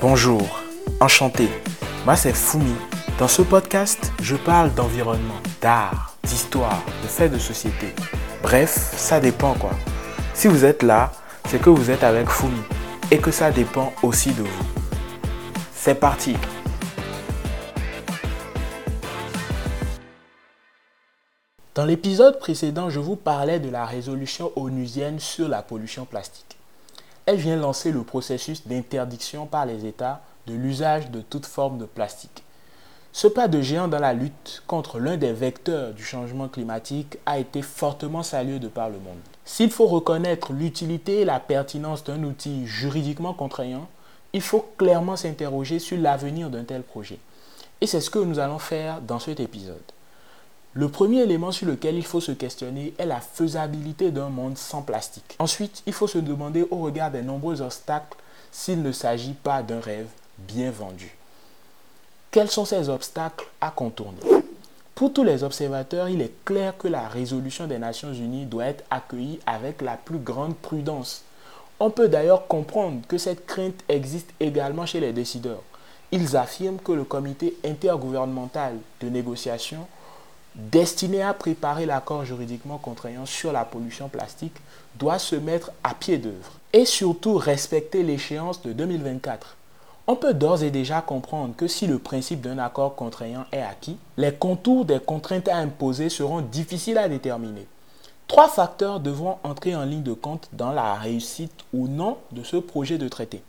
Bonjour, enchanté. Moi c'est Fumi. Dans ce podcast, je parle d'environnement, d'art, d'histoire, de faits de société. Bref, ça dépend quoi. Si vous êtes là, c'est que vous êtes avec Fumi et que ça dépend aussi de vous. C'est parti Dans l'épisode précédent, je vous parlais de la résolution onusienne sur la pollution plastique. Elle vient lancer le processus d'interdiction par les États de l'usage de toute forme de plastique. Ce pas de géant dans la lutte contre l'un des vecteurs du changement climatique a été fortement salué de par le monde. S'il faut reconnaître l'utilité et la pertinence d'un outil juridiquement contraignant, il faut clairement s'interroger sur l'avenir d'un tel projet. Et c'est ce que nous allons faire dans cet épisode. Le premier élément sur lequel il faut se questionner est la faisabilité d'un monde sans plastique. Ensuite, il faut se demander au regard des nombreux obstacles s'il ne s'agit pas d'un rêve bien vendu. Quels sont ces obstacles à contourner? Pour tous les observateurs, il est clair que la résolution des Nations Unies doit être accueillie avec la plus grande prudence. On peut d'ailleurs comprendre que cette crainte existe également chez les décideurs. Ils affirment que le comité intergouvernemental de négociation destiné à préparer l'accord juridiquement contraignant sur la pollution plastique doit se mettre à pied d'œuvre et surtout respecter l'échéance de 2024. On peut d'ores et déjà comprendre que si le principe d'un accord contraignant est acquis, les contours des contraintes à imposer seront difficiles à déterminer. Trois facteurs devront entrer en ligne de compte dans la réussite ou non de ce projet de traité.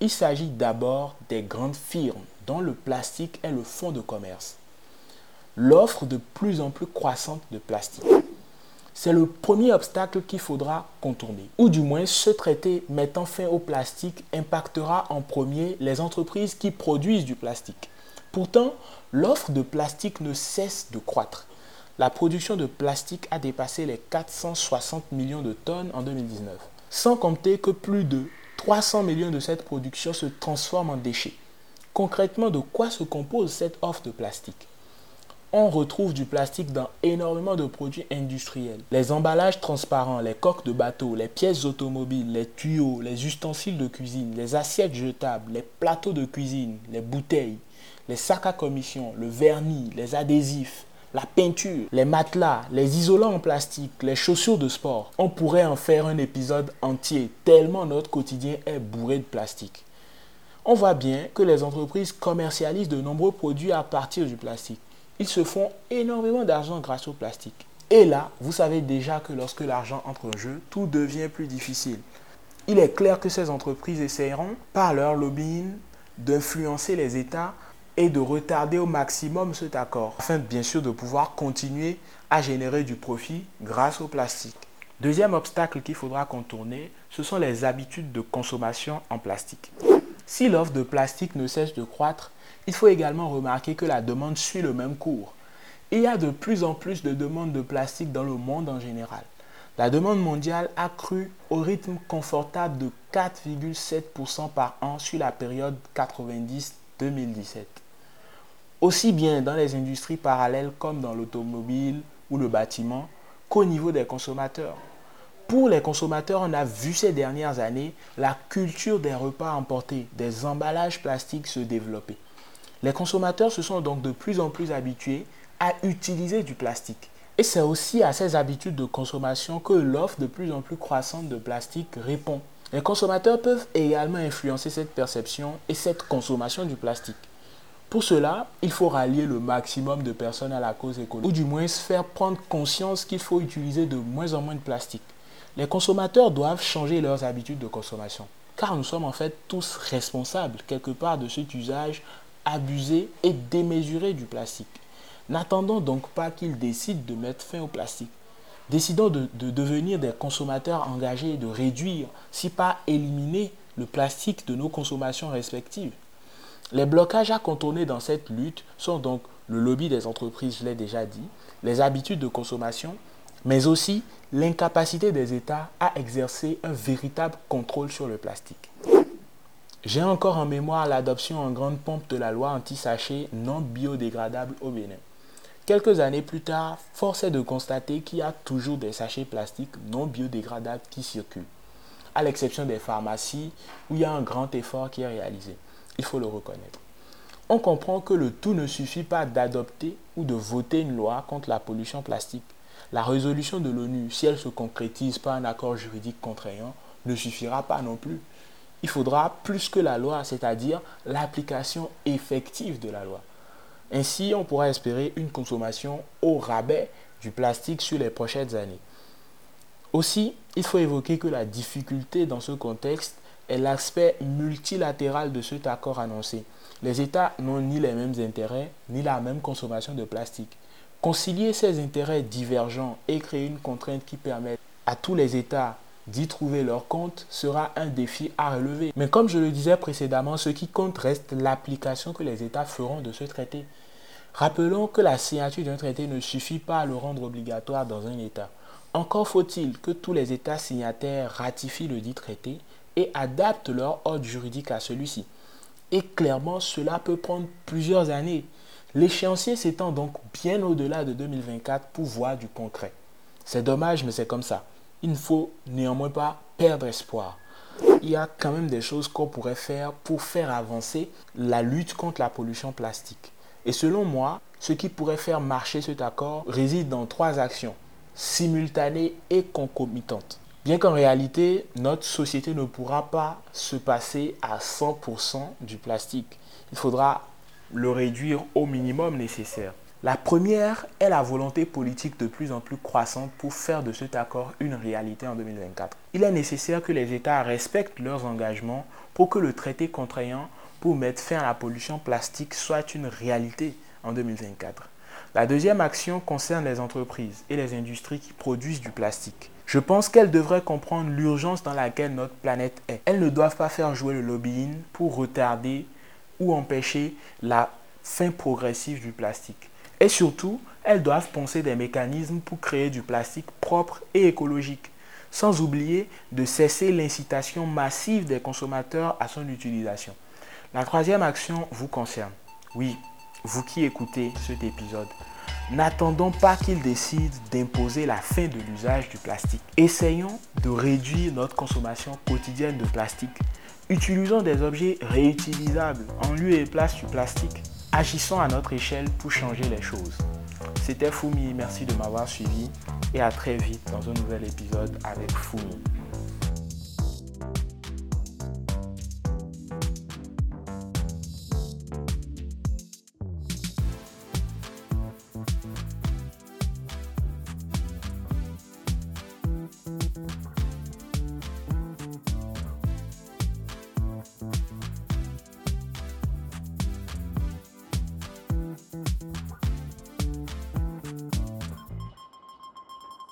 Il s'agit d'abord des grandes firmes dont le plastique est le fond de commerce l'offre de plus en plus croissante de plastique. C'est le premier obstacle qu'il faudra contourner. Ou du moins, ce traité mettant fin au plastique impactera en premier les entreprises qui produisent du plastique. Pourtant, l'offre de plastique ne cesse de croître. La production de plastique a dépassé les 460 millions de tonnes en 2019. Sans compter que plus de 300 millions de cette production se transforment en déchets. Concrètement, de quoi se compose cette offre de plastique? On retrouve du plastique dans énormément de produits industriels. Les emballages transparents, les coques de bateaux, les pièces automobiles, les tuyaux, les ustensiles de cuisine, les assiettes jetables, les plateaux de cuisine, les bouteilles, les sacs à commission, le vernis, les adhésifs, la peinture, les matelas, les isolants en plastique, les chaussures de sport. On pourrait en faire un épisode entier tellement notre quotidien est bourré de plastique. On voit bien que les entreprises commercialisent de nombreux produits à partir du plastique ils se font énormément d'argent grâce au plastique. Et là, vous savez déjà que lorsque l'argent entre en jeu, tout devient plus difficile. Il est clair que ces entreprises essayeront, par leur lobbying, d'influencer les États et de retarder au maximum cet accord, afin bien sûr de pouvoir continuer à générer du profit grâce au plastique. Deuxième obstacle qu'il faudra contourner, ce sont les habitudes de consommation en plastique. Si l'offre de plastique ne cesse de croître, il faut également remarquer que la demande suit le même cours. Il y a de plus en plus de demandes de plastique dans le monde en général. La demande mondiale a cru au rythme confortable de 4,7% par an sur la période 90-2017. Aussi bien dans les industries parallèles comme dans l'automobile ou le bâtiment qu'au niveau des consommateurs. Pour les consommateurs, on a vu ces dernières années la culture des repas emportés, des emballages plastiques se développer. Les consommateurs se sont donc de plus en plus habitués à utiliser du plastique. Et c'est aussi à ces habitudes de consommation que l'offre de plus en plus croissante de plastique répond. Les consommateurs peuvent également influencer cette perception et cette consommation du plastique. Pour cela, il faut rallier le maximum de personnes à la cause écologique, ou du moins se faire prendre conscience qu'il faut utiliser de moins en moins de plastique. Les consommateurs doivent changer leurs habitudes de consommation, car nous sommes en fait tous responsables quelque part de cet usage abuser et démesurer du plastique. N'attendons donc pas qu'ils décident de mettre fin au plastique. Décidons de, de, devenir des consommateurs engagés et de réduire, si pas éliminer, le plastique de nos consommations respectives. Les blocages à contourner dans cette lutte sont donc le lobby des entreprises, je l'ai déjà dit, les habitudes de consommation, mais aussi l'incapacité des États à exercer un véritable contrôle sur le plastique. J'ai encore en mémoire l'adoption en grande pompe de la loi anti-sachet non biodégradable au Bénin. Quelques années plus tard, force est de constater qu'il y a toujours des sachets plastiques non biodégradables qui circulent, à l'exception des pharmacies où il y a un grand effort qui est réalisé. Il faut le reconnaître. On comprend que le tout ne suffit pas d'adopter ou de voter une loi contre la pollution plastique. La résolution de l'ONU, si elle se concrétise par un accord juridique contraignant, ne suffira pas non plus. Il faudra plus que la loi, c'est-à-dire l'application effective de la loi. Ainsi, on pourra espérer une consommation au rabais du plastique sur les prochaines années. Aussi, il faut évoquer que la difficulté dans ce contexte est l'aspect multilatéral de cet accord annoncé. Les États n'ont ni les mêmes intérêts, ni la même consommation de plastique. Concilier ces intérêts divergents et créer une contrainte qui permette à tous les États d'y trouver leur compte sera un défi à relever. Mais comme je le disais précédemment, ce qui compte reste l'application que les États feront de ce traité. Rappelons que la signature d'un traité ne suffit pas à le rendre obligatoire dans un État. Encore faut-il que tous les États signataires ratifient le dit traité et adaptent leur ordre juridique à celui-ci. Et clairement, cela peut prendre plusieurs années. L'échéancier s'étend donc bien au-delà de 2024 pour voir du concret. C'est dommage, mais c'est comme ça. Il ne faut néanmoins pas perdre espoir. Il y a quand même des choses qu'on pourrait faire pour faire avancer la lutte contre la pollution plastique. Et selon moi, ce qui pourrait faire marcher cet accord réside dans trois actions, simultanées et concomitantes. Bien qu'en réalité, notre société ne pourra pas se passer à 100% du plastique. Il faudra le réduire au minimum nécessaire. La première est la volonté politique de plus en plus croissante pour faire de cet accord une réalité en 2024. Il est nécessaire que les États respectent leurs engagements pour que le traité contraignant pour mettre fin à la pollution plastique soit une réalité en 2024. La deuxième action concerne les entreprises et les industries qui produisent du plastique. Je pense qu'elles devraient comprendre l'urgence dans laquelle notre planète est. Elles ne doivent pas faire jouer le lobbying pour retarder ou empêcher la fin progressive du plastique. Et surtout, elles doivent penser des mécanismes pour créer du plastique propre et écologique, sans oublier de cesser l'incitation massive des consommateurs à son utilisation. La troisième action vous concerne. Oui, vous qui écoutez cet épisode. N'attendons pas qu'il décide d'imposer la fin de l'usage du plastique. Essayons de réduire notre consommation quotidienne de plastique. Utilisons des objets réutilisables en lieu et place du plastique. Agissons à notre échelle pour changer les choses. C'était Fumi, merci de m'avoir suivi et à très vite dans un nouvel épisode avec Fumi.